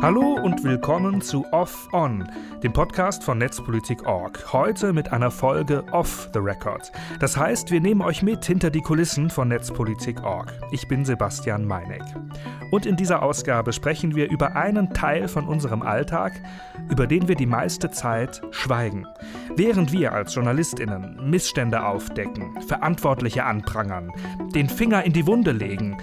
Hallo und willkommen zu Off On, dem Podcast von Netzpolitik.org. Heute mit einer Folge Off the Record. Das heißt, wir nehmen euch mit hinter die Kulissen von Netzpolitik.org. Ich bin Sebastian Meineck. Und in dieser Ausgabe sprechen wir über einen Teil von unserem Alltag, über den wir die meiste Zeit schweigen. Während wir als JournalistInnen Missstände aufdecken, Verantwortliche anprangern, den Finger in die Wunde legen,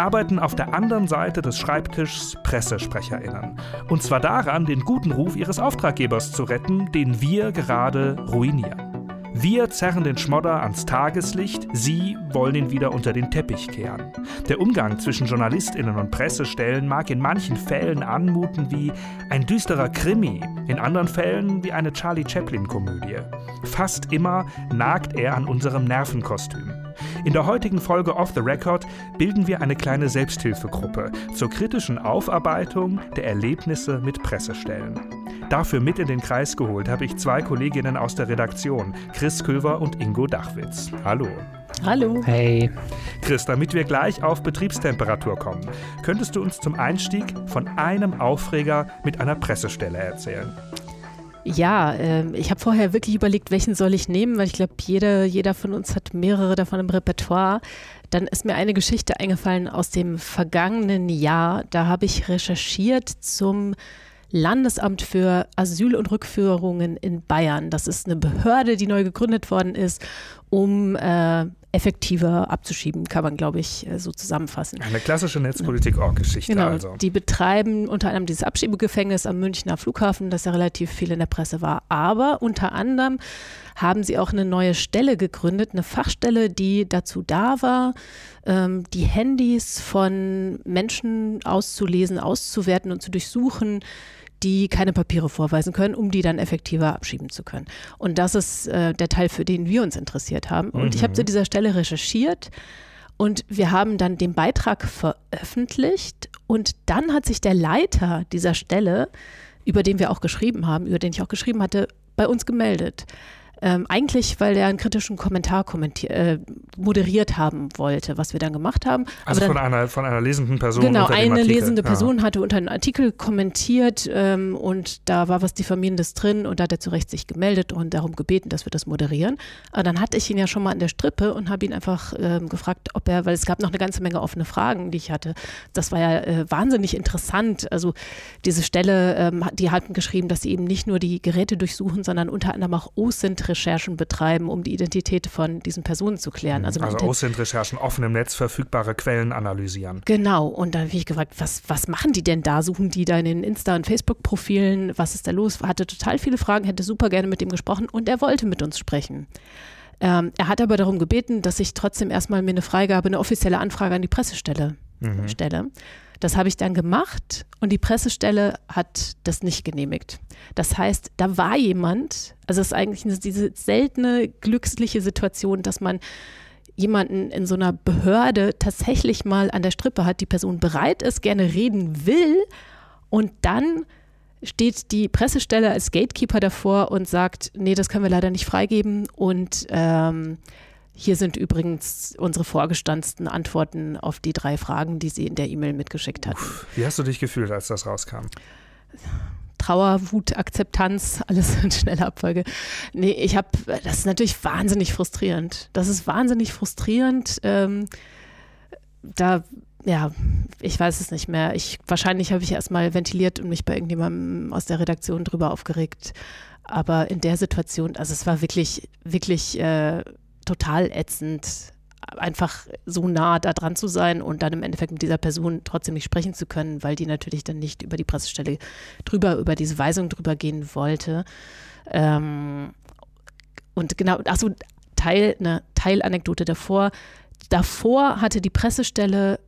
arbeiten auf der anderen Seite des Schreibtischs PressesprecherInnen. Und zwar daran, den guten Ruf ihres Auftraggebers zu retten, den wir gerade ruinieren. Wir zerren den Schmodder ans Tageslicht, Sie wollen ihn wieder unter den Teppich kehren. Der Umgang zwischen JournalistInnen und Pressestellen mag in manchen Fällen anmuten wie ein düsterer Krimi, in anderen Fällen wie eine Charlie Chaplin-Komödie. Fast immer nagt er an unserem Nervenkostüm. In der heutigen Folge Off the Record bilden wir eine kleine Selbsthilfegruppe zur kritischen Aufarbeitung der Erlebnisse mit Pressestellen. Dafür mit in den Kreis geholt habe ich zwei Kolleginnen aus der Redaktion, Chris Köver und Ingo Dachwitz. Hallo. Hallo. Hey. Chris, damit wir gleich auf Betriebstemperatur kommen, könntest du uns zum Einstieg von einem Aufreger mit einer Pressestelle erzählen? Ja, äh, ich habe vorher wirklich überlegt, welchen soll ich nehmen, weil ich glaube, jeder, jeder von uns hat mehrere davon im Repertoire. Dann ist mir eine Geschichte eingefallen aus dem vergangenen Jahr. Da habe ich recherchiert zum Landesamt für Asyl und Rückführungen in Bayern. Das ist eine Behörde, die neu gegründet worden ist, um äh, effektiver abzuschieben, kann man, glaube ich, äh, so zusammenfassen. Eine klassische Netzpolitik-Org-Geschichte genau, also. Die betreiben unter anderem dieses Abschiebegefängnis am Münchner Flughafen, das ja relativ viel in der Presse war. Aber unter anderem haben sie auch eine neue Stelle gegründet, eine Fachstelle, die dazu da war, ähm, die Handys von Menschen auszulesen, auszuwerten und zu durchsuchen, die keine Papiere vorweisen können, um die dann effektiver abschieben zu können. Und das ist äh, der Teil, für den wir uns interessiert haben. Und mhm. ich habe zu dieser Stelle recherchiert und wir haben dann den Beitrag veröffentlicht und dann hat sich der Leiter dieser Stelle, über den wir auch geschrieben haben, über den ich auch geschrieben hatte, bei uns gemeldet. Ähm, eigentlich, weil er einen kritischen Kommentar äh, moderiert haben wollte, was wir dann gemacht haben. Also dann, von, einer, von einer lesenden Person. Genau, eine lesende Person ja. hatte unter einem Artikel kommentiert ähm, und da war was Diffamierendes drin und da hat er zu Recht sich gemeldet und darum gebeten, dass wir das moderieren. Aber dann hatte ich ihn ja schon mal an der Strippe und habe ihn einfach ähm, gefragt, ob er, weil es gab noch eine ganze Menge offene Fragen, die ich hatte. Das war ja äh, wahnsinnig interessant. Also diese Stelle, ähm, die hatten geschrieben, dass sie eben nicht nur die Geräte durchsuchen, sondern unter anderem auch OSINT Recherchen betreiben, um die Identität von diesen Personen zu klären. Also, also OSINT-Recherchen, offen im Netz verfügbare Quellen analysieren. Genau. Und dann habe ich gefragt, was, was machen die denn da? Suchen die da in den Insta- und Facebook-Profilen? Was ist da los? Hatte total viele Fragen, hätte super gerne mit ihm gesprochen und er wollte mit uns sprechen. Ähm, er hat aber darum gebeten, dass ich trotzdem erstmal mir eine Freigabe, eine offizielle Anfrage an die Pressestelle mhm. stelle. Das habe ich dann gemacht und die Pressestelle hat das nicht genehmigt. Das heißt, da war jemand, also es ist eigentlich diese seltene glückliche Situation, dass man jemanden in so einer Behörde tatsächlich mal an der Strippe hat, die Person bereit ist, gerne reden will und dann steht die Pressestelle als Gatekeeper davor und sagt, nee, das können wir leider nicht freigeben und ähm, hier sind übrigens unsere vorgestanzten Antworten auf die drei Fragen, die sie in der E-Mail mitgeschickt. Uff, wie hast du dich gefühlt, als das rauskam? Trauer, Wut, Akzeptanz, alles in schneller Abfolge. Nee, ich habe, das ist natürlich wahnsinnig frustrierend. Das ist wahnsinnig frustrierend. Ähm, da, ja, ich weiß es nicht mehr. Ich, wahrscheinlich habe ich erstmal ventiliert und mich bei irgendjemandem aus der Redaktion drüber aufgeregt. Aber in der Situation, also es war wirklich, wirklich äh, total ätzend, einfach so nah da dran zu sein und dann im Endeffekt mit dieser Person trotzdem nicht sprechen zu können, weil die natürlich dann nicht über die Pressestelle drüber, über diese Weisung drüber gehen wollte. Ähm, und genau, achso, Teil, eine Teilanekdote davor. Davor hatte die Pressestelle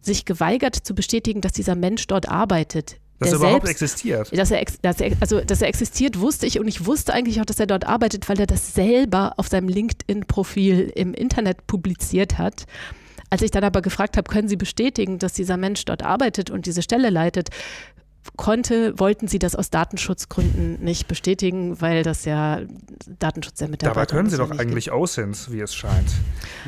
sich geweigert zu bestätigen, dass dieser Mensch dort arbeitet. Dass er überhaupt selbst, existiert. Dass er, dass er, also, dass er existiert, wusste ich und ich wusste eigentlich auch, dass er dort arbeitet, weil er das selber auf seinem LinkedIn-Profil im Internet publiziert hat. Als ich dann aber gefragt habe, können Sie bestätigen, dass dieser Mensch dort arbeitet und diese Stelle leitet, konnte, wollten sie das aus Datenschutzgründen nicht bestätigen, weil das ja Datenschutz der Mitarbeiter Dabei können sie doch eigentlich gibt. Wie es scheint.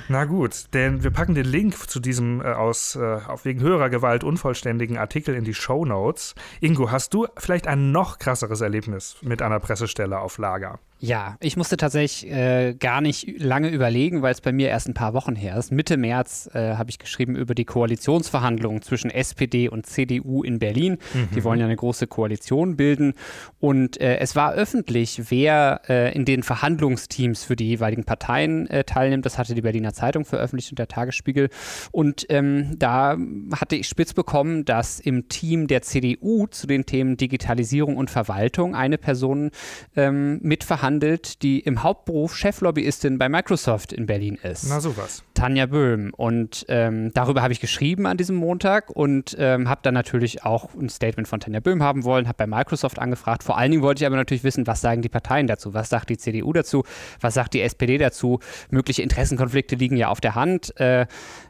Na gut, denn wir packen den Link zu diesem äh, aus äh, auf wegen höherer Gewalt unvollständigen Artikel in die Show Notes. Ingo, hast du vielleicht ein noch krasseres Erlebnis mit einer Pressestelle auf Lager? Ja, ich musste tatsächlich äh, gar nicht lange überlegen, weil es bei mir erst ein paar Wochen her ist. Mitte März äh, habe ich geschrieben über die Koalitionsverhandlungen zwischen SPD und CDU in Berlin. Mhm. Die wollen ja eine große Koalition bilden. Und äh, es war öffentlich, wer äh, in den Verhandlungsteams für die jeweiligen Parteien äh, teilnimmt. Das hatte die Berliner Zeitung veröffentlicht und der Tagesspiegel. Und ähm, da hatte ich spitz bekommen, dass im Team der CDU zu den Themen Digitalisierung und Verwaltung eine Person ähm, mitverhandelt behandelt, die im Hauptberuf Cheflobbyistin bei Microsoft in Berlin ist. Na sowas. Tanja Böhm. Und ähm, darüber habe ich geschrieben an diesem Montag und ähm, habe dann natürlich auch ein Statement von Tanja Böhm haben wollen, habe bei Microsoft angefragt. Vor allen Dingen wollte ich aber natürlich wissen, was sagen die Parteien dazu? Was sagt die CDU dazu? Was sagt die SPD dazu? Mögliche Interessenkonflikte liegen ja auf der Hand. Äh,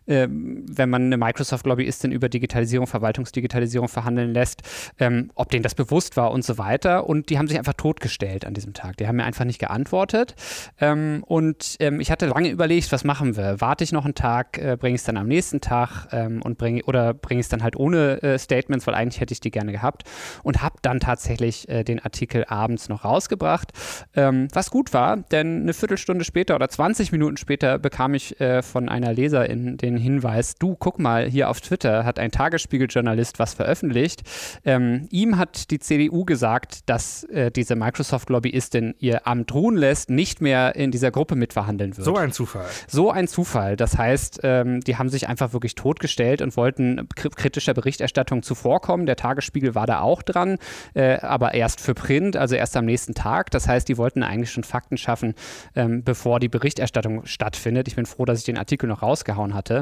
äh, wenn man eine Microsoft-Lobbyistin über Digitalisierung, Verwaltungsdigitalisierung verhandeln lässt, ähm, ob denen das bewusst war und so weiter. Und die haben sich einfach totgestellt an diesem Tag. Die haben mir einfach nicht geantwortet. Ähm, und ähm, ich hatte lange überlegt, was machen wir? Warte ich noch einen Tag, äh, bringe ich es dann am nächsten Tag ähm, und bringe oder bringe ich es dann halt ohne äh, Statements, weil eigentlich hätte ich die gerne gehabt. Und habe dann tatsächlich äh, den Artikel abends noch rausgebracht, ähm, was gut war, denn eine Viertelstunde später oder 20 Minuten später bekam ich äh, von einer Leserin den Hinweis, du guck mal, hier auf Twitter hat ein Tagesspiegeljournalist was veröffentlicht. Ähm, ihm hat die CDU gesagt, dass äh, diese Microsoft-Lobbyistin ihr ihr Amt ruhen lässt, nicht mehr in dieser Gruppe mitverhandeln wird. So ein Zufall. So ein Zufall. Das heißt, ähm, die haben sich einfach wirklich totgestellt und wollten kritischer Berichterstattung zuvorkommen. Der Tagesspiegel war da auch dran, äh, aber erst für Print, also erst am nächsten Tag. Das heißt, die wollten eigentlich schon Fakten schaffen, ähm, bevor die Berichterstattung stattfindet. Ich bin froh, dass ich den Artikel noch rausgehauen hatte.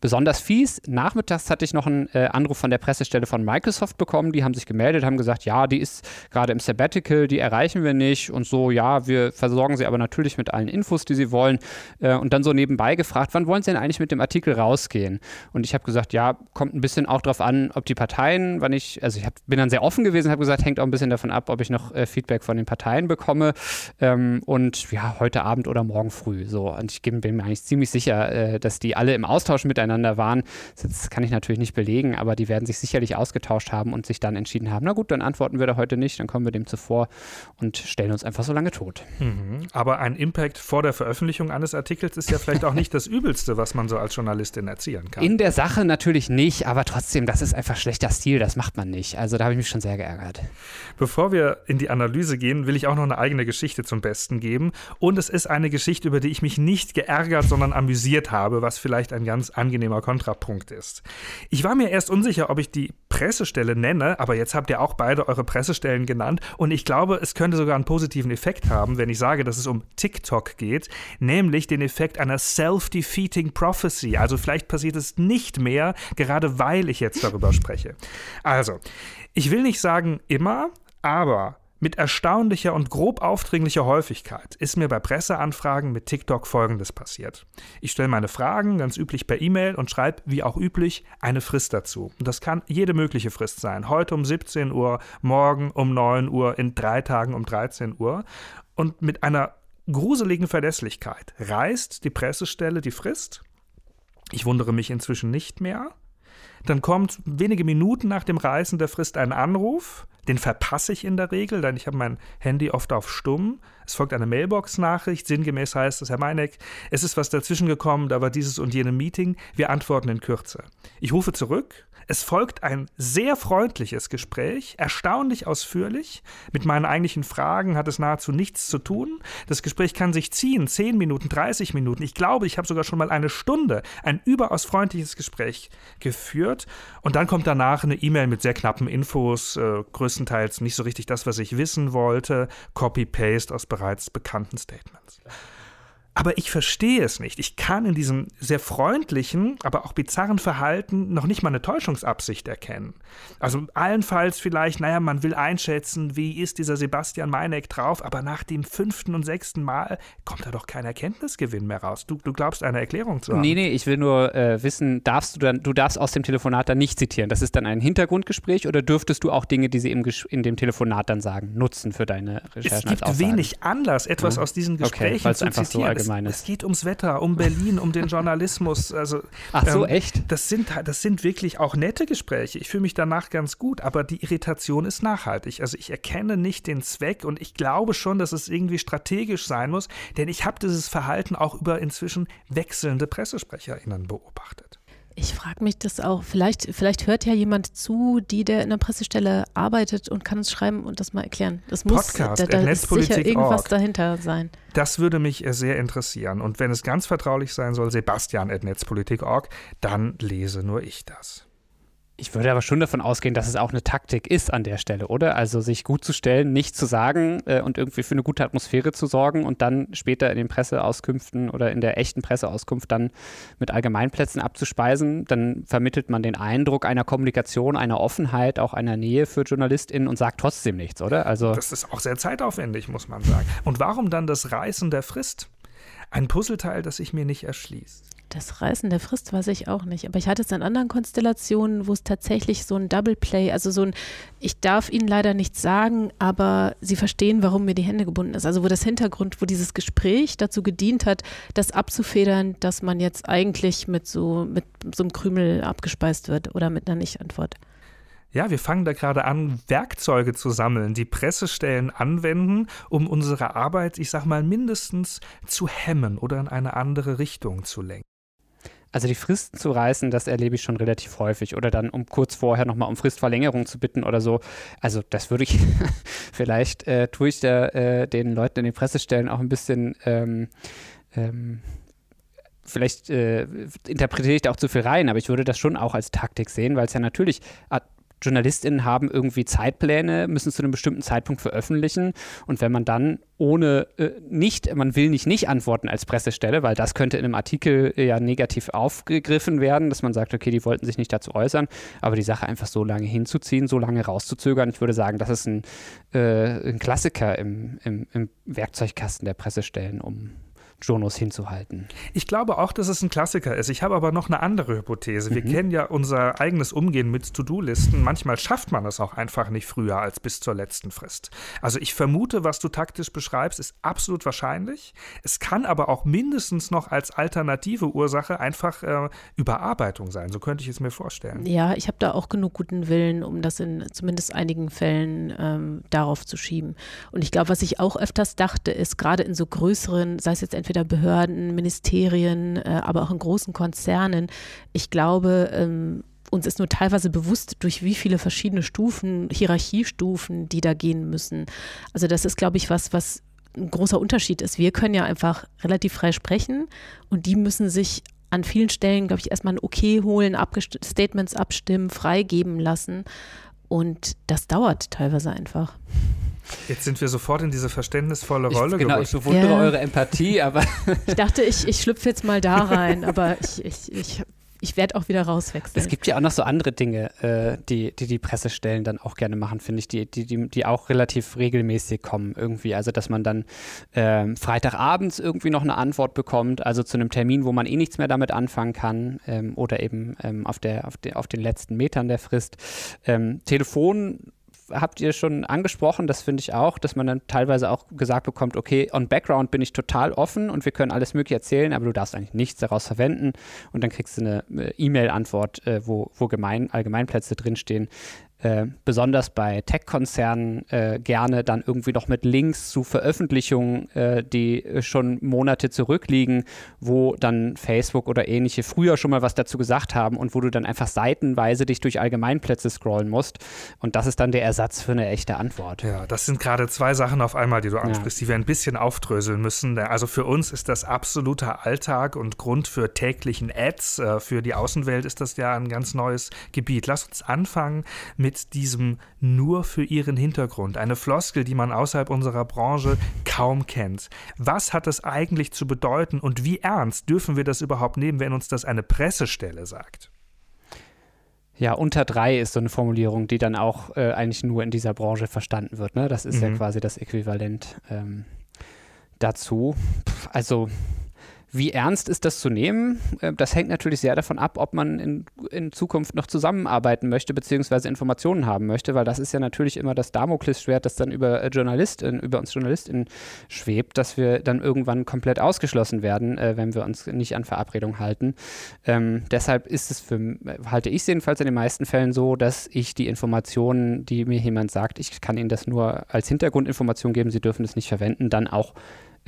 Besonders fies, nachmittags hatte ich noch einen äh, Anruf von der Pressestelle von Microsoft bekommen. Die haben sich gemeldet, haben gesagt, ja, die ist gerade im Sabbatical, die erreichen wir nicht. Und so, ja, wir versorgen sie aber natürlich mit allen Infos, die sie wollen. Äh, und dann so nebenbei gefragt, wann wollen sie denn eigentlich mit dem Artikel rausgehen? Und ich habe gesagt, ja, kommt ein bisschen auch darauf an, ob die Parteien, wann ich, also ich hab, bin dann sehr offen gewesen, habe gesagt, hängt auch ein bisschen davon ab, ob ich noch äh, Feedback von den Parteien bekomme. Ähm, und ja, heute Abend oder morgen früh. So. Und ich bin mir eigentlich ziemlich sicher, äh, dass die alle im Austausch miteinander miteinander waren. Das kann ich natürlich nicht belegen, aber die werden sich sicherlich ausgetauscht haben und sich dann entschieden haben, na gut, dann antworten wir da heute nicht, dann kommen wir dem zuvor und stellen uns einfach so lange tot. Mhm. Aber ein Impact vor der Veröffentlichung eines Artikels ist ja vielleicht auch nicht das Übelste, was man so als Journalistin erzielen kann. In der Sache natürlich nicht, aber trotzdem, das ist einfach schlechter Stil, das macht man nicht. Also da habe ich mich schon sehr geärgert. Bevor wir in die Analyse gehen, will ich auch noch eine eigene Geschichte zum Besten geben. Und es ist eine Geschichte, über die ich mich nicht geärgert, sondern amüsiert habe, was vielleicht ein ganz angenehmes angenehmer Kontrapunkt ist. Ich war mir erst unsicher, ob ich die Pressestelle nenne, aber jetzt habt ihr auch beide eure Pressestellen genannt und ich glaube, es könnte sogar einen positiven Effekt haben, wenn ich sage, dass es um TikTok geht, nämlich den Effekt einer self-defeating prophecy. Also vielleicht passiert es nicht mehr, gerade weil ich jetzt darüber spreche. Also, ich will nicht sagen immer, aber mit erstaunlicher und grob aufdringlicher Häufigkeit ist mir bei Presseanfragen mit TikTok Folgendes passiert. Ich stelle meine Fragen ganz üblich per E-Mail und schreibe, wie auch üblich, eine Frist dazu. Und das kann jede mögliche Frist sein. Heute um 17 Uhr, morgen um 9 Uhr, in drei Tagen um 13 Uhr. Und mit einer gruseligen Verlässlichkeit reißt die Pressestelle die Frist. Ich wundere mich inzwischen nicht mehr. Dann kommt wenige Minuten nach dem Reißen der Frist ein Anruf den verpasse ich in der Regel, denn ich habe mein Handy oft auf Stumm. Es folgt eine Mailbox-Nachricht. Sinngemäß heißt es, Herr Meineck, es ist was dazwischen gekommen, da war dieses und jene Meeting. Wir antworten in Kürze. Ich rufe zurück es folgt ein sehr freundliches Gespräch, erstaunlich ausführlich. Mit meinen eigentlichen Fragen hat es nahezu nichts zu tun. Das Gespräch kann sich ziehen, 10 Minuten, 30 Minuten. Ich glaube, ich habe sogar schon mal eine Stunde ein überaus freundliches Gespräch geführt. Und dann kommt danach eine E-Mail mit sehr knappen Infos, äh, größtenteils nicht so richtig das, was ich wissen wollte. Copy-Paste aus bereits bekannten Statements. Aber ich verstehe es nicht. Ich kann in diesem sehr freundlichen, aber auch bizarren Verhalten noch nicht mal eine Täuschungsabsicht erkennen. Also allenfalls vielleicht, naja, man will einschätzen, wie ist dieser Sebastian Meineck drauf, aber nach dem fünften und sechsten Mal kommt da doch kein Erkenntnisgewinn mehr raus. Du, du glaubst eine Erklärung zu haben. Nee, nee, ich will nur äh, wissen, darfst du dann, du darfst aus dem Telefonat dann nicht zitieren. Das ist dann ein Hintergrundgespräch oder dürftest du auch Dinge, die sie im in dem Telefonat dann sagen, nutzen für deine Recherchen? Es gibt wenig Anlass, etwas ja. aus diesen Gesprächen okay, zu zitieren. So allgemein es, es, geht ums Wetter, um Berlin, um den Journalismus. Also, Ach so, ähm, echt? Das sind, das sind wirklich auch nette Gespräche. Ich fühle mich danach ganz gut, aber die Irritation ist nachhaltig. Also ich erkenne nicht den Zweck und ich glaube schon, dass es irgendwie strategisch sein muss, denn ich habe dieses Verhalten auch über inzwischen wechselnde PressesprecherInnen beobachtet. Ich frage mich das auch. Vielleicht, vielleicht hört ja jemand zu, die der in der Pressestelle arbeitet und kann es schreiben und das mal erklären. Das muss Podcast, da, da ist sicher irgendwas dahinter sein. Das würde mich sehr interessieren. Und wenn es ganz vertraulich sein soll, Sebastian.netzpolitik.org, dann lese nur ich das. Ich würde aber schon davon ausgehen, dass es auch eine Taktik ist an der Stelle, oder? Also sich gut zu stellen, nicht zu sagen äh, und irgendwie für eine gute Atmosphäre zu sorgen und dann später in den Presseauskünften oder in der echten Presseauskunft dann mit Allgemeinplätzen abzuspeisen. Dann vermittelt man den Eindruck einer Kommunikation, einer Offenheit, auch einer Nähe für JournalistInnen und sagt trotzdem nichts, oder? Also das ist auch sehr zeitaufwendig, muss man sagen. Und warum dann das Reißen der Frist? Ein Puzzleteil, das sich mir nicht erschließt. Das Reißen der Frist weiß ich auch nicht. Aber ich hatte es in anderen Konstellationen, wo es tatsächlich so ein Double Play, also so ein, ich darf Ihnen leider nichts sagen, aber Sie verstehen, warum mir die Hände gebunden ist. Also wo das Hintergrund, wo dieses Gespräch dazu gedient hat, das abzufedern, dass man jetzt eigentlich mit so, mit so einem Krümel abgespeist wird oder mit einer Nicht-Antwort. Ja, wir fangen da gerade an, Werkzeuge zu sammeln, die Pressestellen anwenden, um unsere Arbeit, ich sag mal, mindestens zu hemmen oder in eine andere Richtung zu lenken. Also die Fristen zu reißen, das erlebe ich schon relativ häufig. Oder dann um kurz vorher nochmal um Fristverlängerung zu bitten oder so. Also das würde ich, vielleicht äh, tue ich da äh, den Leuten in den Pressestellen auch ein bisschen ähm, ähm, vielleicht äh, interpretiere ich da auch zu viel rein, aber ich würde das schon auch als Taktik sehen, weil es ja natürlich JournalistInnen haben irgendwie Zeitpläne, müssen zu einem bestimmten Zeitpunkt veröffentlichen. Und wenn man dann ohne äh, nicht, man will nicht nicht antworten als Pressestelle, weil das könnte in einem Artikel ja negativ aufgegriffen werden, dass man sagt, okay, die wollten sich nicht dazu äußern, aber die Sache einfach so lange hinzuziehen, so lange rauszuzögern, ich würde sagen, das ist ein, äh, ein Klassiker im, im, im Werkzeugkasten der Pressestellen, um Jonas hinzuhalten. Ich glaube auch, dass es ein Klassiker ist. Ich habe aber noch eine andere Hypothese. Wir mhm. kennen ja unser eigenes Umgehen mit To-Do-Listen. Manchmal schafft man es auch einfach nicht früher als bis zur letzten Frist. Also ich vermute, was du taktisch beschreibst, ist absolut wahrscheinlich. Es kann aber auch mindestens noch als alternative Ursache einfach äh, Überarbeitung sein. So könnte ich es mir vorstellen. Ja, ich habe da auch genug guten Willen, um das in zumindest einigen Fällen ähm, darauf zu schieben. Und ich glaube, was ich auch öfters dachte, ist gerade in so größeren, sei es jetzt entweder entweder Behörden, Ministerien, äh, aber auch in großen Konzernen. Ich glaube, ähm, uns ist nur teilweise bewusst, durch wie viele verschiedene Stufen, Hierarchiestufen, die da gehen müssen. Also das ist, glaube ich, was, was ein großer Unterschied ist. Wir können ja einfach relativ frei sprechen und die müssen sich an vielen Stellen, glaube ich, erstmal ein Okay holen, Abgest Statements abstimmen, freigeben lassen. Und das dauert teilweise einfach. Jetzt sind wir sofort in diese verständnisvolle Rolle ich, Genau, ich bewundere ja. eure Empathie, aber. Ich dachte, ich, ich schlüpfe jetzt mal da rein, aber ich, ich, ich ich werde auch wieder rauswechseln. Es gibt ja auch noch so andere Dinge, äh, die, die die Pressestellen dann auch gerne machen, finde ich, die, die, die, die auch relativ regelmäßig kommen irgendwie. Also, dass man dann ähm, Freitagabends irgendwie noch eine Antwort bekommt, also zu einem Termin, wo man eh nichts mehr damit anfangen kann ähm, oder eben ähm, auf, der, auf, der, auf den letzten Metern der Frist. Ähm, Telefon habt ihr schon angesprochen, das finde ich auch, dass man dann teilweise auch gesagt bekommt, okay, on Background bin ich total offen und wir können alles Mögliche erzählen, aber du darfst eigentlich nichts daraus verwenden. Und dann kriegst du eine äh, E-Mail-Antwort, äh, wo, wo gemein, Allgemeinplätze drinstehen, äh, besonders bei Tech-Konzernen äh, gerne dann irgendwie noch mit Links zu Veröffentlichungen, äh, die schon Monate zurückliegen, wo dann Facebook oder ähnliche früher schon mal was dazu gesagt haben und wo du dann einfach seitenweise dich durch Allgemeinplätze scrollen musst. Und das ist dann der Ersatz für eine echte Antwort. Ja, das sind gerade zwei Sachen auf einmal, die du ansprichst, ja. die wir ein bisschen aufdröseln müssen. Also für uns ist das absoluter Alltag und Grund für täglichen Ads. Äh, für die Außenwelt ist das ja ein ganz neues Gebiet. Lass uns anfangen mit mit diesem nur für ihren Hintergrund? Eine Floskel, die man außerhalb unserer Branche kaum kennt. Was hat das eigentlich zu bedeuten und wie ernst dürfen wir das überhaupt nehmen, wenn uns das eine Pressestelle sagt? Ja, unter drei ist so eine Formulierung, die dann auch äh, eigentlich nur in dieser Branche verstanden wird. Ne? Das ist mhm. ja quasi das Äquivalent ähm, dazu. Also wie ernst ist das zu nehmen? Äh, das hängt natürlich sehr davon ab, ob man in, in Zukunft noch zusammenarbeiten möchte, beziehungsweise Informationen haben möchte, weil das ist ja natürlich immer das Damoklesschwert, das dann über Journalistin, über uns JournalistInnen schwebt, dass wir dann irgendwann komplett ausgeschlossen werden, äh, wenn wir uns nicht an Verabredungen halten. Ähm, deshalb ist es für, halte ich es jedenfalls in den meisten Fällen so, dass ich die Informationen, die mir jemand sagt, ich kann Ihnen das nur als Hintergrundinformation geben, Sie dürfen es nicht verwenden, dann auch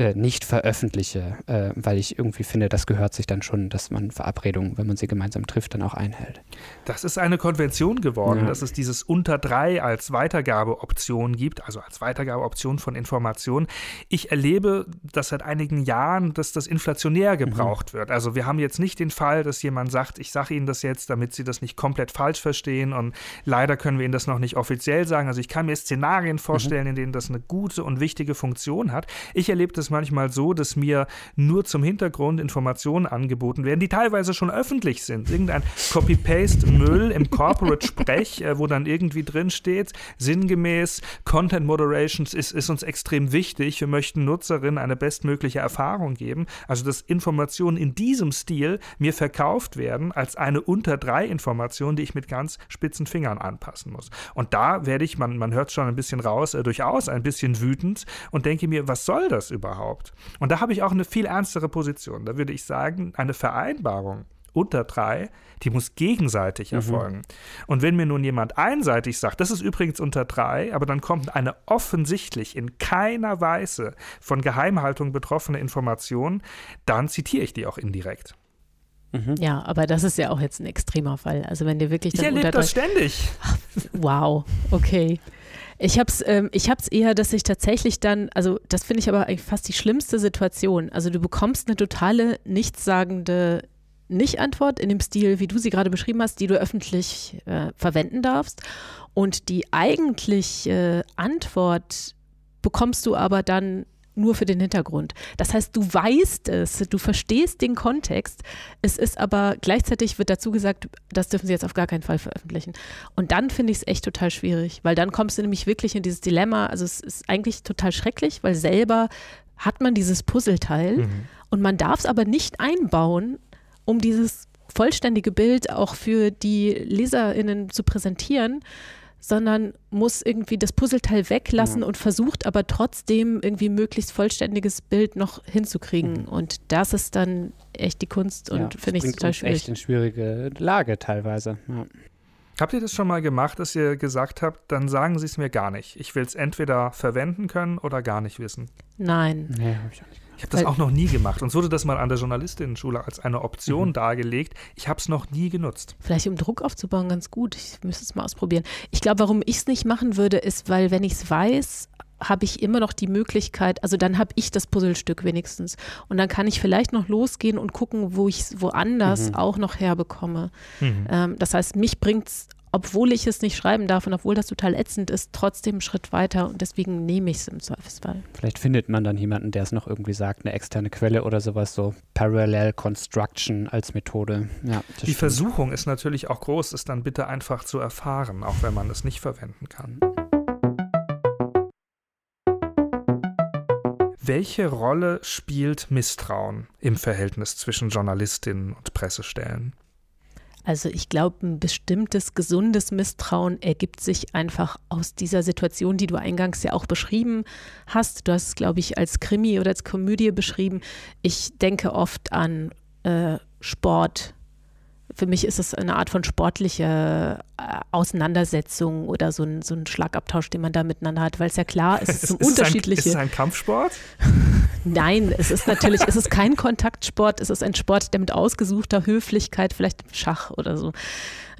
äh, nicht veröffentliche, äh, weil ich irgendwie finde, das gehört sich dann schon, dass man Verabredungen, wenn man sie gemeinsam trifft, dann auch einhält. Das ist eine Konvention geworden, ja. dass es dieses unter drei als Weitergabeoption gibt, also als Weitergabeoption von Informationen. Ich erlebe das seit einigen Jahren, dass das inflationär mhm. gebraucht mhm. wird. Also wir haben jetzt nicht den Fall, dass jemand sagt, ich sage Ihnen das jetzt, damit Sie das nicht komplett falsch verstehen und leider können wir Ihnen das noch nicht offiziell sagen. Also ich kann mir Szenarien vorstellen, mhm. in denen das eine gute und wichtige Funktion hat. Ich erlebe das manchmal so, dass mir nur zum Hintergrund Informationen angeboten werden, die teilweise schon öffentlich sind. Irgendein Copy-Paste-Müll im Corporate-Sprech, äh, wo dann irgendwie drin steht, sinngemäß, Content Moderations ist, ist uns extrem wichtig. Wir möchten Nutzerinnen eine bestmögliche Erfahrung geben. Also, dass Informationen in diesem Stil mir verkauft werden als eine unter drei Information, die ich mit ganz spitzen Fingern anpassen muss. Und da werde ich, man, man hört schon ein bisschen raus, äh, durchaus ein bisschen wütend und denke mir, was soll das überhaupt? Überhaupt? Und da habe ich auch eine viel ernstere Position. Da würde ich sagen, eine Vereinbarung unter drei, die muss gegenseitig mhm. erfolgen. Und wenn mir nun jemand einseitig sagt, das ist übrigens unter drei, aber dann kommt eine offensichtlich in keiner Weise von Geheimhaltung betroffene Information, dann zitiere ich die auch indirekt. Mhm. Ja, aber das ist ja auch jetzt ein extremer Fall. Also wenn dir wirklich dann Ich erlebe das ständig. Wow, okay. Ich habe es ähm, eher, dass ich tatsächlich dann, also das finde ich aber eigentlich fast die schlimmste Situation. Also du bekommst eine totale nichtssagende Nicht-Antwort in dem Stil, wie du sie gerade beschrieben hast, die du öffentlich äh, verwenden darfst. Und die eigentliche äh, Antwort bekommst du aber dann nur für den Hintergrund. Das heißt, du weißt es, du verstehst den Kontext. Es ist aber gleichzeitig wird dazu gesagt, das dürfen sie jetzt auf gar keinen Fall veröffentlichen. Und dann finde ich es echt total schwierig, weil dann kommst du nämlich wirklich in dieses Dilemma. Also es ist eigentlich total schrecklich, weil selber hat man dieses Puzzleteil mhm. und man darf es aber nicht einbauen, um dieses vollständige Bild auch für die LeserInnen zu präsentieren, sondern muss irgendwie das Puzzleteil weglassen ja. und versucht aber trotzdem irgendwie möglichst vollständiges Bild noch hinzukriegen. Mhm. Und das ist dann echt die Kunst und ja, finde ich total schwierig. echt in schwierige Lage teilweise. Ja. Habt ihr das schon mal gemacht, dass ihr gesagt habt, dann sagen Sie es mir gar nicht. Ich will es entweder verwenden können oder gar nicht wissen? Nein. Nee, habe ich auch nicht. Ich habe das auch noch nie gemacht. Uns wurde das mal an der Journalistinnenschule als eine Option mhm. dargelegt. Ich habe es noch nie genutzt. Vielleicht um Druck aufzubauen, ganz gut. Ich müsste es mal ausprobieren. Ich glaube, warum ich es nicht machen würde, ist, weil wenn ich es weiß, habe ich immer noch die Möglichkeit, also dann habe ich das Puzzlestück wenigstens. Und dann kann ich vielleicht noch losgehen und gucken, wo ich es woanders mhm. auch noch herbekomme. Mhm. Ähm, das heißt, mich bringt es obwohl ich es nicht schreiben darf und obwohl das total ätzend ist, trotzdem einen Schritt weiter und deswegen nehme ich es im Zweifelsfall. Vielleicht findet man dann jemanden, der es noch irgendwie sagt, eine externe Quelle oder sowas, so Parallel Construction als Methode. Ja, Die stimmt. Versuchung ist natürlich auch groß, es dann bitte einfach zu erfahren, auch wenn man es nicht verwenden kann. Welche Rolle spielt Misstrauen im Verhältnis zwischen Journalistinnen und Pressestellen? Also ich glaube, ein bestimmtes gesundes Misstrauen ergibt sich einfach aus dieser Situation, die du eingangs ja auch beschrieben hast. Du hast es, glaube ich, als Krimi oder als Komödie beschrieben. Ich denke oft an äh, Sport, für mich ist es eine Art von sportlicher äh, Auseinandersetzung oder so ein, so ein Schlagabtausch, den man da miteinander hat, weil es ja klar ist, es ist, ist unterschiedliche. Ein, ist es ein Kampfsport? Nein, es ist natürlich, es ist kein Kontaktsport, es ist ein Sport, der mit ausgesuchter Höflichkeit, vielleicht Schach oder so.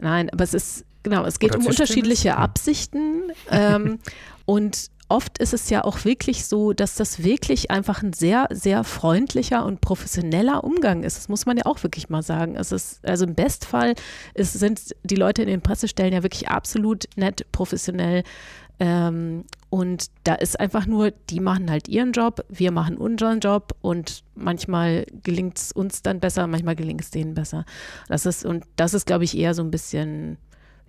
Nein, aber es ist, genau, es geht oder um unterschiedliche Absichten ähm, und oft ist es ja auch wirklich so, dass das wirklich einfach ein sehr, sehr freundlicher und professioneller Umgang ist. Das muss man ja auch wirklich mal sagen. Es ist, also im Bestfall ist, sind die Leute in den Pressestellen ja wirklich absolut nett, professionell. Ähm, und da ist einfach nur, die machen halt ihren Job, wir machen unseren Job und manchmal gelingt es uns dann besser, manchmal gelingt es denen besser. Das ist, und das ist, glaube ich, eher so ein bisschen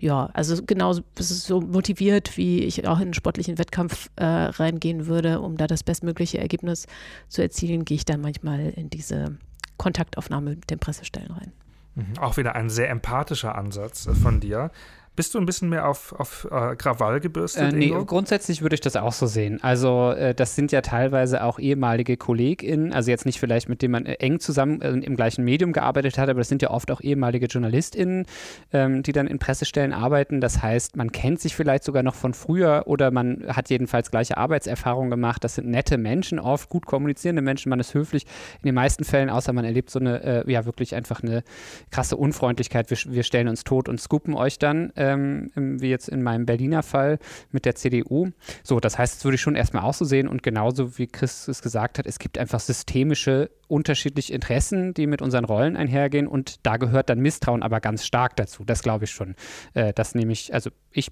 ja, also genauso so motiviert, wie ich auch in einen sportlichen Wettkampf äh, reingehen würde, um da das bestmögliche Ergebnis zu erzielen, gehe ich dann manchmal in diese Kontaktaufnahme mit den Pressestellen rein. Mhm. Auch wieder ein sehr empathischer Ansatz äh, von dir. Bist du ein bisschen mehr auf, auf äh, Krawall gebürstet? Äh, nee, grundsätzlich würde ich das auch so sehen. Also, äh, das sind ja teilweise auch ehemalige KollegInnen, also jetzt nicht vielleicht mit denen man äh, eng zusammen äh, im gleichen Medium gearbeitet hat, aber das sind ja oft auch ehemalige JournalistInnen, ähm, die dann in Pressestellen arbeiten. Das heißt, man kennt sich vielleicht sogar noch von früher oder man hat jedenfalls gleiche Arbeitserfahrungen gemacht. Das sind nette Menschen, oft gut kommunizierende Menschen. Man ist höflich in den meisten Fällen, außer man erlebt so eine, äh, ja, wirklich einfach eine krasse Unfreundlichkeit. Wir, wir stellen uns tot und scoopen euch dann ähm, wie jetzt in meinem Berliner Fall mit der CDU. So, das heißt, das würde ich schon erstmal auch so sehen und genauso wie Chris es gesagt hat, es gibt einfach systemische unterschiedliche Interessen, die mit unseren Rollen einhergehen und da gehört dann Misstrauen aber ganz stark dazu. Das glaube ich schon. Äh, das nämlich, also ich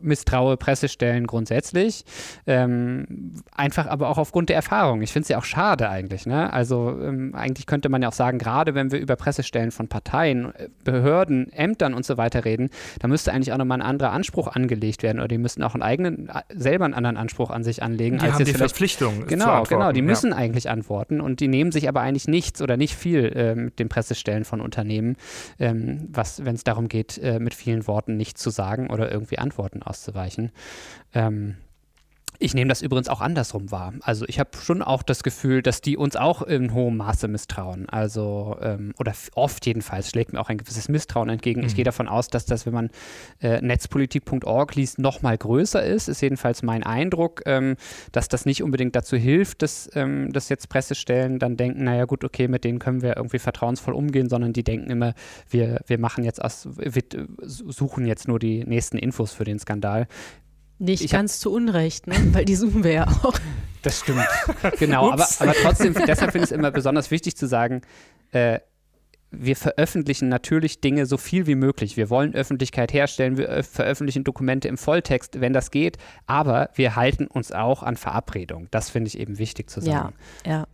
misstraue Pressestellen grundsätzlich. Ähm, einfach aber auch aufgrund der Erfahrung. Ich finde es ja auch schade eigentlich. Ne? Also ähm, eigentlich könnte man ja auch sagen, gerade wenn wir über Pressestellen von Parteien, äh, Behörden, Ämtern und so weiter reden, da müsste eigentlich auch nochmal ein anderer Anspruch angelegt werden oder die müssten auch einen eigenen, äh, selber einen anderen Anspruch an sich anlegen. Die als haben die Verpflichtung. Genau, genau. Die müssen ja. eigentlich antworten und die nehmen sich aber eigentlich nichts oder nicht viel äh, mit den Pressestellen von Unternehmen, ähm, was, wenn es darum geht, äh, mit vielen Worten nichts zu sagen oder irgendwie Antworten auszuweichen. Ähm, ich nehme das übrigens auch andersrum wahr. Also ich habe schon auch das Gefühl, dass die uns auch in hohem Maße misstrauen. Also, ähm, oder oft jedenfalls schlägt mir auch ein gewisses Misstrauen entgegen. Mhm. Ich gehe davon aus, dass das, wenn man äh, netzpolitik.org liest, noch mal größer ist. Ist jedenfalls mein Eindruck, ähm, dass das nicht unbedingt dazu hilft, dass, ähm, dass jetzt Pressestellen dann denken, naja gut, okay, mit denen können wir irgendwie vertrauensvoll umgehen, sondern die denken immer, wir, wir machen jetzt aus, wir suchen jetzt nur die nächsten Infos für den Skandal. Nicht ich ganz zu Unrecht, ne? weil die suchen wir ja auch. Das stimmt. Genau, aber, aber trotzdem, deshalb finde ich es immer besonders wichtig zu sagen, äh, wir veröffentlichen natürlich Dinge so viel wie möglich. Wir wollen Öffentlichkeit herstellen, wir veröffentlichen Dokumente im Volltext, wenn das geht, aber wir halten uns auch an Verabredungen. Das finde ich eben wichtig zu sagen. Ja, ja.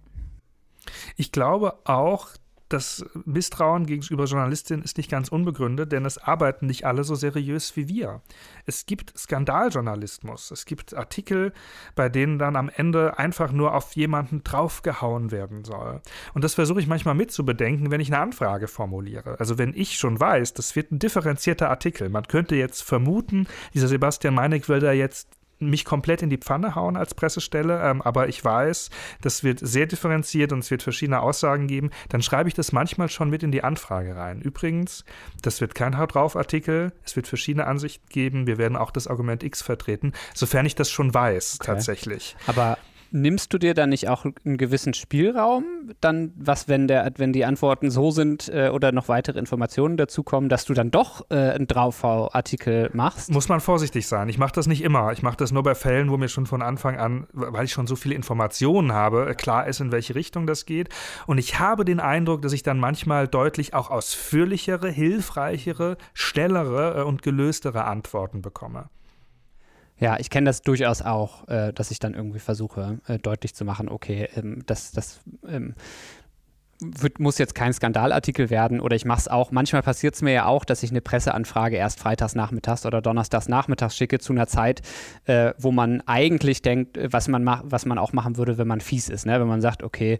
Ich glaube auch, das Misstrauen gegenüber Journalistinnen ist nicht ganz unbegründet, denn es arbeiten nicht alle so seriös wie wir. Es gibt Skandaljournalismus. Es gibt Artikel, bei denen dann am Ende einfach nur auf jemanden draufgehauen werden soll. Und das versuche ich manchmal mitzubedenken, wenn ich eine Anfrage formuliere. Also wenn ich schon weiß, das wird ein differenzierter Artikel. Man könnte jetzt vermuten, dieser Sebastian Meinig will da jetzt mich komplett in die Pfanne hauen als Pressestelle, ähm, aber ich weiß, das wird sehr differenziert und es wird verschiedene Aussagen geben, dann schreibe ich das manchmal schon mit in die Anfrage rein. Übrigens, das wird kein Haut drauf Artikel, es wird verschiedene Ansichten geben, wir werden auch das Argument X vertreten, sofern ich das schon weiß, okay. tatsächlich. Aber nimmst du dir dann nicht auch einen gewissen Spielraum, dann was, wenn der, wenn die Antworten so sind äh, oder noch weitere Informationen dazu kommen, dass du dann doch äh, einen Draufbau-Artikel machst? Muss man vorsichtig sein. Ich mache das nicht immer. Ich mache das nur bei Fällen, wo mir schon von Anfang an, weil ich schon so viele Informationen habe, klar ist, in welche Richtung das geht. Und ich habe den Eindruck, dass ich dann manchmal deutlich auch ausführlichere, hilfreichere, schnellere äh, und gelöstere Antworten bekomme. Ja, ich kenne das durchaus auch, äh, dass ich dann irgendwie versuche, äh, deutlich zu machen, okay, ähm, das, das ähm, wird, muss jetzt kein Skandalartikel werden oder ich mache es auch. Manchmal passiert es mir ja auch, dass ich eine Presseanfrage erst freitags nachmittags oder donnerstags nachmittags schicke zu einer Zeit, äh, wo man eigentlich denkt, äh, was man, was man auch machen würde, wenn man fies ist. Ne? Wenn man sagt, okay,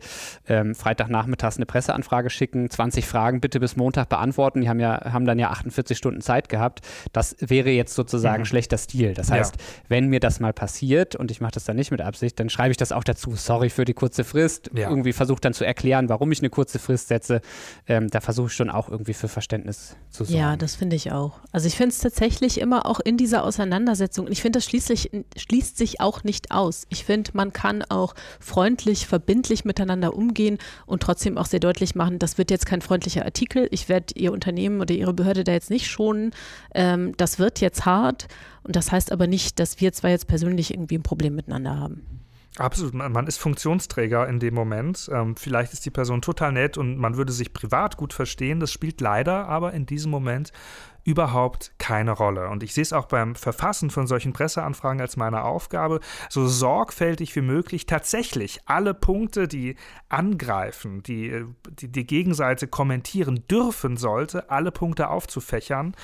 ähm, Freitagnachmittags eine Presseanfrage schicken, 20 Fragen bitte bis Montag beantworten. Die haben ja haben dann ja 48 Stunden Zeit gehabt. Das wäre jetzt sozusagen mhm. schlechter Stil. Das heißt, ja. wenn mir das mal passiert und ich mache das dann nicht mit Absicht, dann schreibe ich das auch dazu. Sorry für die kurze Frist. Ja. Irgendwie versuche dann zu erklären, warum ich eine kurze Frist setze, ähm, da versuche ich schon auch irgendwie für Verständnis zu sorgen. Ja, das finde ich auch. Also ich finde es tatsächlich immer auch in dieser Auseinandersetzung, ich finde, das schließlich, schließt sich auch nicht aus. Ich finde, man kann auch freundlich, verbindlich miteinander umgehen und trotzdem auch sehr deutlich machen, das wird jetzt kein freundlicher Artikel, ich werde Ihr Unternehmen oder Ihre Behörde da jetzt nicht schonen, ähm, das wird jetzt hart und das heißt aber nicht, dass wir zwar jetzt persönlich irgendwie ein Problem miteinander haben. Absolut, man ist Funktionsträger in dem Moment. Ähm, vielleicht ist die Person total nett und man würde sich privat gut verstehen. Das spielt leider aber in diesem Moment überhaupt keine Rolle. Und ich sehe es auch beim Verfassen von solchen Presseanfragen als meine Aufgabe, so sorgfältig wie möglich tatsächlich alle Punkte, die angreifen, die die, die Gegenseite kommentieren dürfen sollte, alle Punkte aufzufächern.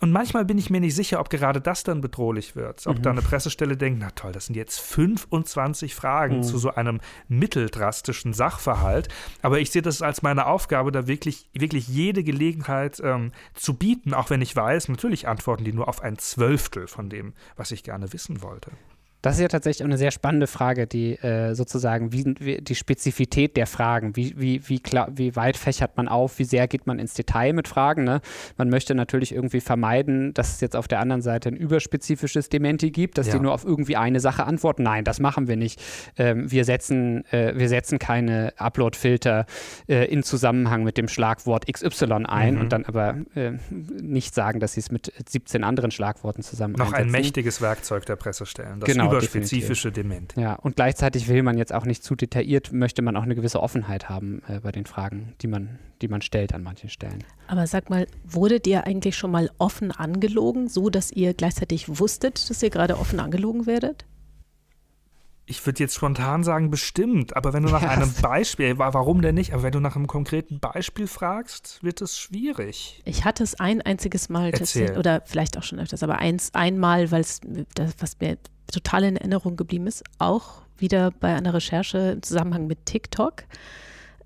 Und manchmal bin ich mir nicht sicher, ob gerade das dann bedrohlich wird. Ob mhm. da eine Pressestelle denkt, na toll, das sind jetzt 25 Fragen mhm. zu so einem mitteldrastischen Sachverhalt. Aber ich sehe das als meine Aufgabe, da wirklich, wirklich jede Gelegenheit ähm, zu bieten, auch wenn ich weiß, natürlich antworten die nur auf ein Zwölftel von dem, was ich gerne wissen wollte. Das ist ja tatsächlich eine sehr spannende Frage, die äh, sozusagen wie, wie, die Spezifität der Fragen, wie, wie, wie, klar, wie weit fächert man auf, wie sehr geht man ins Detail mit Fragen. Ne? Man möchte natürlich irgendwie vermeiden, dass es jetzt auf der anderen Seite ein überspezifisches Dementi gibt, dass ja. die nur auf irgendwie eine Sache antworten. Nein, das machen wir nicht. Ähm, wir, setzen, äh, wir setzen keine Upload-Filter äh, in Zusammenhang mit dem Schlagwort XY ein mhm. und dann aber äh, nicht sagen, dass sie es mit 17 anderen Schlagworten zusammen Noch einsetzen. ein mächtiges Werkzeug der Pressestellen. Das genau überspezifische Dement. Ja, und gleichzeitig will man jetzt auch nicht zu detailliert, möchte man auch eine gewisse Offenheit haben äh, bei den Fragen, die man, die man stellt an manchen Stellen. Aber sag mal, wurdet ihr eigentlich schon mal offen angelogen, so dass ihr gleichzeitig wusstet, dass ihr gerade offen angelogen werdet? Ich würde jetzt spontan sagen, bestimmt. Aber wenn du nach ja. einem Beispiel, warum denn nicht? Aber wenn du nach einem konkreten Beispiel fragst, wird es schwierig. Ich hatte es ein einziges Mal tatsächlich, oder vielleicht auch schon öfters, aber eins, einmal, weil es, was mir total in Erinnerung geblieben ist, auch wieder bei einer Recherche im Zusammenhang mit TikTok.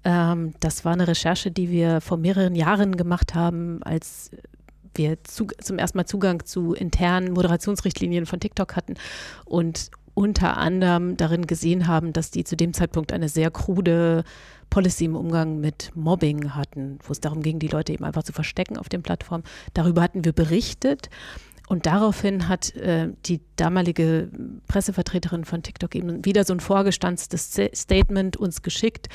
Ähm, das war eine Recherche, die wir vor mehreren Jahren gemacht haben, als wir zu, zum ersten Mal Zugang zu internen Moderationsrichtlinien von TikTok hatten und unter anderem darin gesehen haben, dass die zu dem Zeitpunkt eine sehr krude Policy im Umgang mit Mobbing hatten, wo es darum ging, die Leute eben einfach zu verstecken auf den Plattformen. Darüber hatten wir berichtet. Und daraufhin hat äh, die damalige Pressevertreterin von TikTok eben wieder so ein vorgestanztes Statement uns geschickt,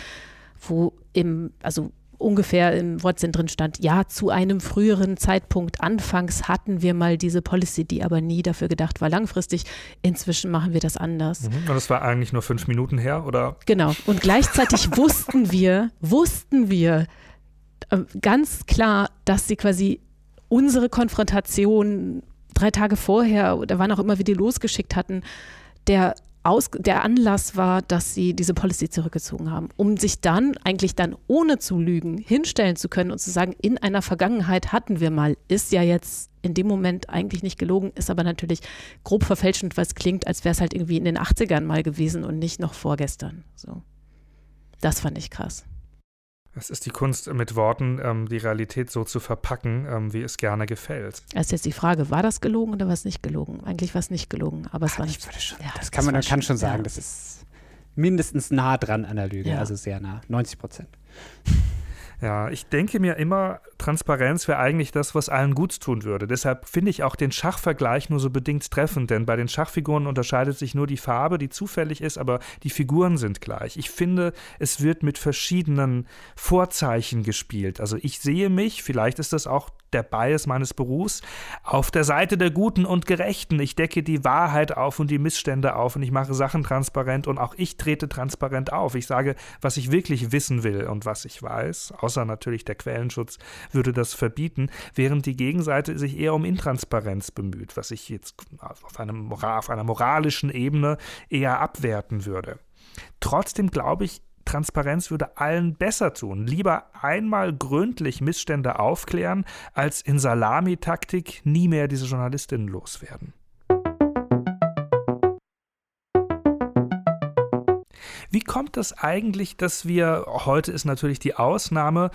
wo im, also ungefähr im Wortsinn drin stand, ja, zu einem früheren Zeitpunkt anfangs hatten wir mal diese Policy, die aber nie dafür gedacht war, langfristig. Inzwischen machen wir das anders. Mhm. Und das war eigentlich nur fünf Minuten her, oder? Genau. Und gleichzeitig wussten wir, wussten wir äh, ganz klar, dass sie quasi unsere Konfrontation drei Tage vorher oder wann auch immer wir die losgeschickt hatten, der aus, der Anlass war, dass sie diese Policy zurückgezogen haben, um sich dann eigentlich dann ohne zu lügen hinstellen zu können und zu sagen, in einer Vergangenheit hatten wir mal, ist ja jetzt in dem Moment eigentlich nicht gelogen, ist aber natürlich grob verfälschend, weil es klingt, als wäre es halt irgendwie in den 80ern mal gewesen und nicht noch vorgestern. So. Das fand ich krass. Es ist die Kunst, mit Worten ähm, die Realität so zu verpacken, ähm, wie es gerne gefällt. Das ist jetzt die Frage, war das gelogen oder war es nicht gelogen? Eigentlich war es nicht gelogen, aber es Ach, war nicht. Schon, ja, das kann man das kann schon sagen, ja. das ist mindestens nah dran an der Lüge, ja. also sehr nah, 90 Prozent. Ja, ich denke mir immer, Transparenz wäre eigentlich das, was allen gut tun würde. Deshalb finde ich auch den Schachvergleich nur so bedingt treffend, denn bei den Schachfiguren unterscheidet sich nur die Farbe, die zufällig ist, aber die Figuren sind gleich. Ich finde, es wird mit verschiedenen Vorzeichen gespielt. Also ich sehe mich, vielleicht ist das auch der Bias meines Berufs, auf der Seite der Guten und Gerechten. Ich decke die Wahrheit auf und die Missstände auf und ich mache Sachen transparent und auch ich trete transparent auf. Ich sage, was ich wirklich wissen will und was ich weiß, außer natürlich der Quellenschutz würde das verbieten, während die Gegenseite sich eher um Intransparenz bemüht, was ich jetzt auf, einem, auf einer moralischen Ebene eher abwerten würde. Trotzdem glaube ich, Transparenz würde allen besser tun. Lieber einmal gründlich Missstände aufklären, als in Salamitaktik nie mehr diese Journalistinnen loswerden. Wie kommt es eigentlich, dass wir, heute ist natürlich die Ausnahme,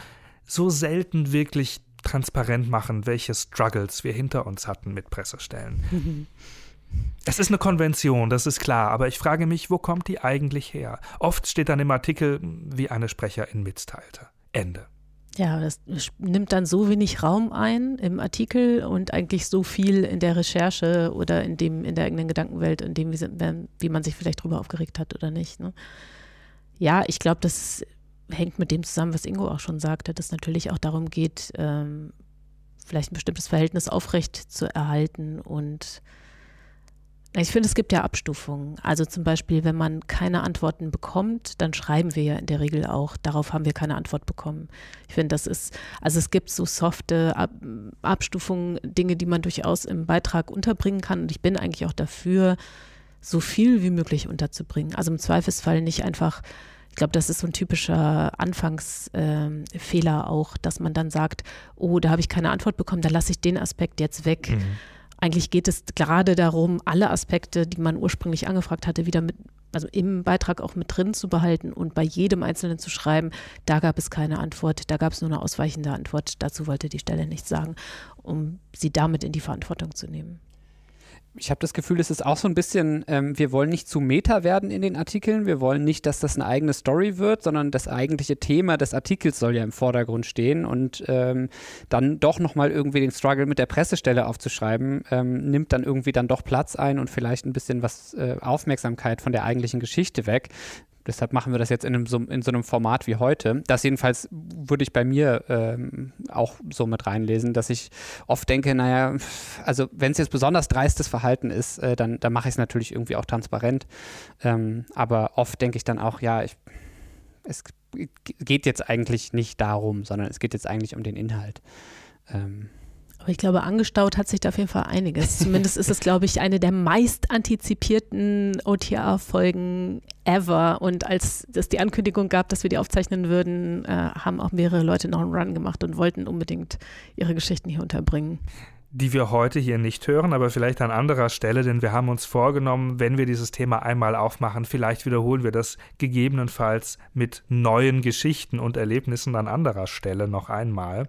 so selten wirklich transparent machen, welche Struggles wir hinter uns hatten mit Pressestellen? Es ist eine Konvention, das ist klar, aber ich frage mich, wo kommt die eigentlich her? Oft steht dann im Artikel, wie eine Sprecherin mitteilte. Ende. Ja, das nimmt dann so wenig Raum ein im Artikel und eigentlich so viel in der Recherche oder in dem in der eigenen Gedankenwelt, in dem, wie, wie man sich vielleicht drüber aufgeregt hat oder nicht. Ne? Ja, ich glaube, das hängt mit dem zusammen, was Ingo auch schon sagte, dass natürlich auch darum geht, ähm, vielleicht ein bestimmtes Verhältnis aufrecht zu erhalten und ich finde, es gibt ja Abstufungen. Also zum Beispiel, wenn man keine Antworten bekommt, dann schreiben wir ja in der Regel auch, darauf haben wir keine Antwort bekommen. Ich finde, das ist, also es gibt so softe Ab Abstufungen, Dinge, die man durchaus im Beitrag unterbringen kann. Und ich bin eigentlich auch dafür, so viel wie möglich unterzubringen. Also im Zweifelsfall nicht einfach ich glaube, das ist so ein typischer Anfangsfehler äh, auch, dass man dann sagt, oh, da habe ich keine Antwort bekommen, da lasse ich den Aspekt jetzt weg. Mhm. Eigentlich geht es gerade darum, alle Aspekte, die man ursprünglich angefragt hatte, wieder mit, also im Beitrag auch mit drin zu behalten und bei jedem Einzelnen zu schreiben, da gab es keine Antwort, da gab es nur eine ausweichende Antwort, dazu wollte die Stelle nichts sagen, um sie damit in die Verantwortung zu nehmen ich habe das Gefühl, es ist auch so ein bisschen, ähm, wir wollen nicht zu Meta werden in den Artikeln. Wir wollen nicht, dass das eine eigene Story wird, sondern das eigentliche Thema des Artikels soll ja im Vordergrund stehen. Und ähm, dann doch nochmal irgendwie den Struggle mit der Pressestelle aufzuschreiben, ähm, nimmt dann irgendwie dann doch Platz ein und vielleicht ein bisschen was äh, Aufmerksamkeit von der eigentlichen Geschichte weg. Deshalb machen wir das jetzt in, einem, so, in so einem Format wie heute. Das jedenfalls würde ich bei mir ähm, auch so mit reinlesen, dass ich oft denke, naja, also wenn es jetzt besonders dreistes Verhalten ist, äh, dann, dann mache ich es natürlich irgendwie auch transparent. Ähm, aber oft denke ich dann auch, ja, ich, es geht jetzt eigentlich nicht darum, sondern es geht jetzt eigentlich um den Inhalt. Ähm, aber ich glaube, angestaut hat sich da auf jeden Fall einiges. Zumindest ist es, glaube ich, eine der meist antizipierten OTA-Folgen ever. Und als es die Ankündigung gab, dass wir die aufzeichnen würden, äh, haben auch mehrere Leute noch einen Run gemacht und wollten unbedingt ihre Geschichten hier unterbringen die wir heute hier nicht hören, aber vielleicht an anderer Stelle, denn wir haben uns vorgenommen, wenn wir dieses Thema einmal aufmachen, vielleicht wiederholen wir das gegebenenfalls mit neuen Geschichten und Erlebnissen an anderer Stelle noch einmal.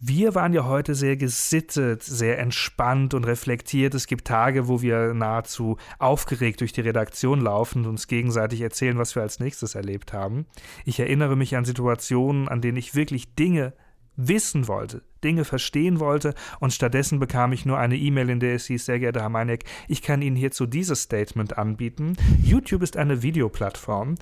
Wir waren ja heute sehr gesittet, sehr entspannt und reflektiert. Es gibt Tage, wo wir nahezu aufgeregt durch die Redaktion laufen und uns gegenseitig erzählen, was wir als nächstes erlebt haben. Ich erinnere mich an Situationen, an denen ich wirklich Dinge wissen wollte, Dinge verstehen wollte und stattdessen bekam ich nur eine E-Mail, in der es hieß, sehr geehrter Herr Meineck, ich kann Ihnen hierzu dieses Statement anbieten. YouTube ist eine Videoplattform,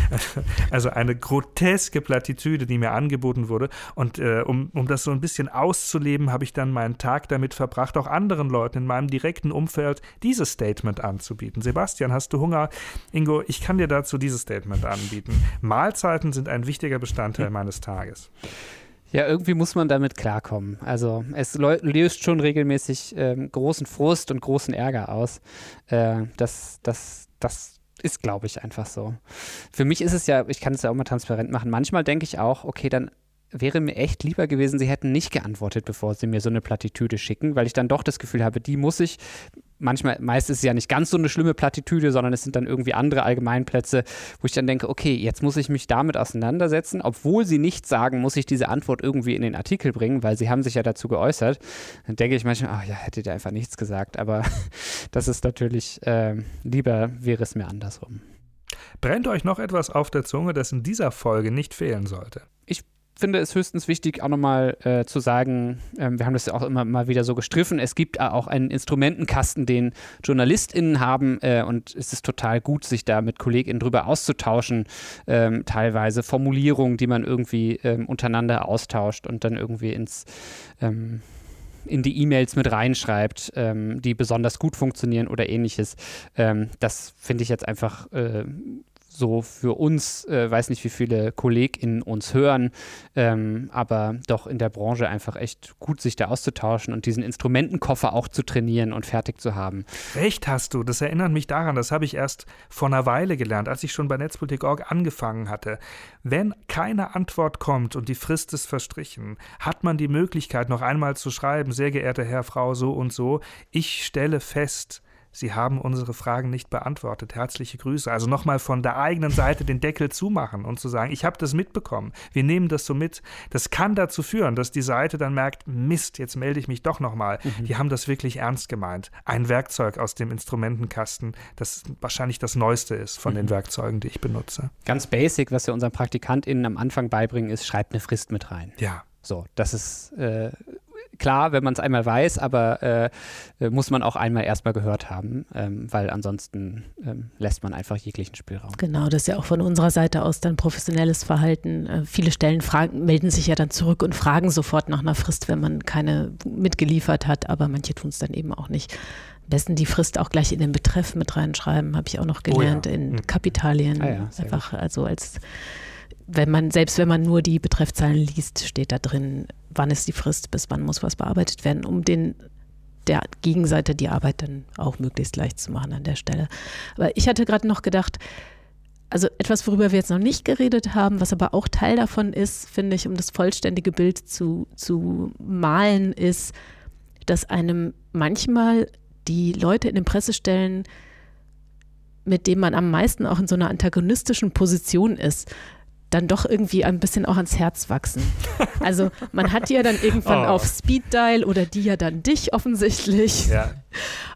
also eine groteske Plattitüde, die mir angeboten wurde und äh, um, um das so ein bisschen auszuleben, habe ich dann meinen Tag damit verbracht, auch anderen Leuten in meinem direkten Umfeld dieses Statement anzubieten. Sebastian, hast du Hunger? Ingo, ich kann dir dazu dieses Statement anbieten. Mahlzeiten sind ein wichtiger Bestandteil meines Tages. Ja, irgendwie muss man damit klarkommen. Also es löst schon regelmäßig ähm, großen Frust und großen Ärger aus. Äh, das, das, das ist, glaube ich, einfach so. Für mich ist es ja, ich kann es ja auch mal transparent machen. Manchmal denke ich auch, okay, dann wäre mir echt lieber gewesen, sie hätten nicht geantwortet, bevor sie mir so eine Plattitüde schicken, weil ich dann doch das Gefühl habe, die muss ich, manchmal, meist ist es ja nicht ganz so eine schlimme Plattitüde, sondern es sind dann irgendwie andere Allgemeinplätze, wo ich dann denke, okay, jetzt muss ich mich damit auseinandersetzen, obwohl sie nichts sagen, muss ich diese Antwort irgendwie in den Artikel bringen, weil sie haben sich ja dazu geäußert. Dann denke ich manchmal, ach ja, hättet ihr einfach nichts gesagt, aber das ist natürlich, äh, lieber wäre es mir andersrum. Brennt euch noch etwas auf der Zunge, das in dieser Folge nicht fehlen sollte? Ich finde es höchstens wichtig, auch nochmal äh, zu sagen, ähm, wir haben das ja auch immer mal wieder so gestriffen, es gibt auch einen Instrumentenkasten, den JournalistInnen haben äh, und es ist total gut, sich da mit KollegInnen drüber auszutauschen, ähm, teilweise Formulierungen, die man irgendwie ähm, untereinander austauscht und dann irgendwie ins ähm, in die E-Mails mit reinschreibt, ähm, die besonders gut funktionieren oder ähnliches. Ähm, das finde ich jetzt einfach äh, so für uns, äh, weiß nicht, wie viele KollegInnen uns hören, ähm, aber doch in der Branche einfach echt gut, sich da auszutauschen und diesen Instrumentenkoffer auch zu trainieren und fertig zu haben. Recht hast du, das erinnert mich daran, das habe ich erst vor einer Weile gelernt, als ich schon bei Netzpolitik.org angefangen hatte. Wenn keine Antwort kommt und die Frist ist verstrichen, hat man die Möglichkeit, noch einmal zu schreiben, sehr geehrter Herr, Frau, so und so, ich stelle fest, Sie haben unsere Fragen nicht beantwortet. Herzliche Grüße. Also nochmal von der eigenen Seite den Deckel zumachen und zu sagen, ich habe das mitbekommen. Wir nehmen das so mit. Das kann dazu führen, dass die Seite dann merkt, Mist, jetzt melde ich mich doch nochmal. Mhm. Die haben das wirklich ernst gemeint. Ein Werkzeug aus dem Instrumentenkasten, das wahrscheinlich das Neueste ist von mhm. den Werkzeugen, die ich benutze. Ganz basic, was wir unseren PraktikantInnen am Anfang beibringen, ist, schreibt eine Frist mit rein. Ja. So, das ist äh, klar, wenn man es einmal weiß, aber äh, muss man auch einmal erstmal gehört haben, ähm, weil ansonsten ähm, lässt man einfach jeglichen Spielraum. Genau, das ist ja auch von unserer Seite aus dann professionelles Verhalten. Äh, viele Stellen fragen, melden sich ja dann zurück und fragen sofort nach einer Frist, wenn man keine mitgeliefert hat, aber manche tun es dann eben auch nicht. Am besten die Frist auch gleich in den Betreff mit reinschreiben, habe ich auch noch gelernt, oh ja. in mhm. Kapitalien. Ah ja, einfach, gut. also als wenn man, selbst wenn man nur die Betreffzahlen liest, steht da drin, wann ist die Frist, bis wann muss was bearbeitet werden, um den der Gegenseite die Arbeit dann auch möglichst leicht zu machen an der Stelle. Aber ich hatte gerade noch gedacht, also etwas, worüber wir jetzt noch nicht geredet haben, was aber auch Teil davon ist, finde ich, um das vollständige Bild zu, zu malen, ist, dass einem manchmal die Leute in den Pressestellen, mit denen man am meisten auch in so einer antagonistischen Position ist, dann doch irgendwie ein bisschen auch ans Herz wachsen. Also man hat die ja dann irgendwann oh. auf Speed Dial oder die ja dann dich offensichtlich. Ja.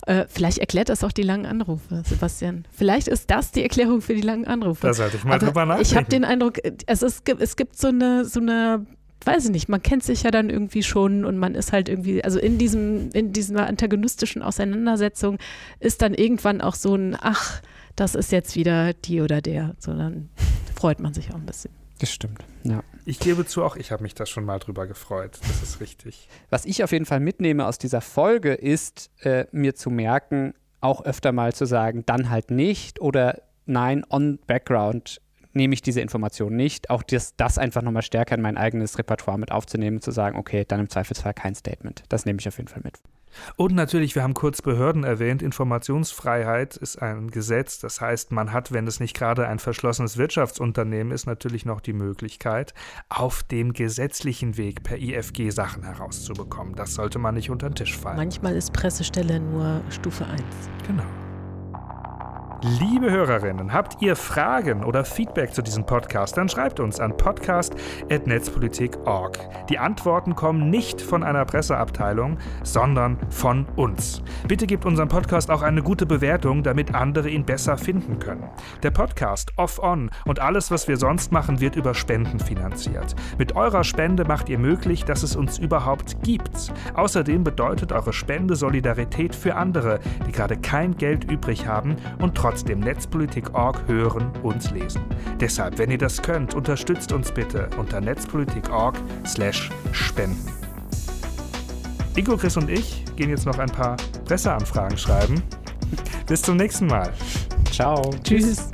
Äh, vielleicht erklärt das auch die langen Anrufe, Sebastian. Vielleicht ist das die Erklärung für die langen Anrufe. Da sollte ich mal Aber drüber nachdenken. Ich habe den Eindruck, es, ist, es gibt so eine, so eine weiß ich nicht, man kennt sich ja dann irgendwie schon und man ist halt irgendwie, also in diesem, in dieser antagonistischen Auseinandersetzung ist dann irgendwann auch so ein, ach, das ist jetzt wieder die oder der, sondern freut man sich auch ein bisschen. Das stimmt, ja. Ich gebe zu, auch ich habe mich da schon mal drüber gefreut. Das ist richtig. Was ich auf jeden Fall mitnehme aus dieser Folge, ist äh, mir zu merken, auch öfter mal zu sagen, dann halt nicht oder nein, on Background nehme ich diese Information nicht. Auch das, das einfach nochmal stärker in mein eigenes Repertoire mit aufzunehmen, zu sagen, okay, dann im Zweifelsfall kein Statement. Das nehme ich auf jeden Fall mit. Und natürlich, wir haben kurz Behörden erwähnt, Informationsfreiheit ist ein Gesetz. Das heißt, man hat, wenn es nicht gerade ein verschlossenes Wirtschaftsunternehmen ist, natürlich noch die Möglichkeit, auf dem gesetzlichen Weg per IFG Sachen herauszubekommen. Das sollte man nicht unter den Tisch fallen. Manchmal ist Pressestelle nur Stufe 1. Genau. Liebe Hörerinnen, habt ihr Fragen oder Feedback zu diesem Podcast, dann schreibt uns an podcast.netzpolitik.org. Die Antworten kommen nicht von einer Presseabteilung, sondern von uns. Bitte gebt unserem Podcast auch eine gute Bewertung, damit andere ihn besser finden können. Der Podcast Off-On und alles, was wir sonst machen, wird über Spenden finanziert. Mit eurer Spende macht ihr möglich, dass es uns überhaupt gibt. Außerdem bedeutet eure Spende Solidarität für andere, die gerade kein Geld übrig haben und trotzdem trotzdem Netzpolitik.org hören und lesen. Deshalb, wenn ihr das könnt, unterstützt uns bitte unter netzpolitik.org/slash spenden. Ingo, Chris und ich gehen jetzt noch ein paar Presseanfragen schreiben. Bis zum nächsten Mal. Ciao. Tschüss.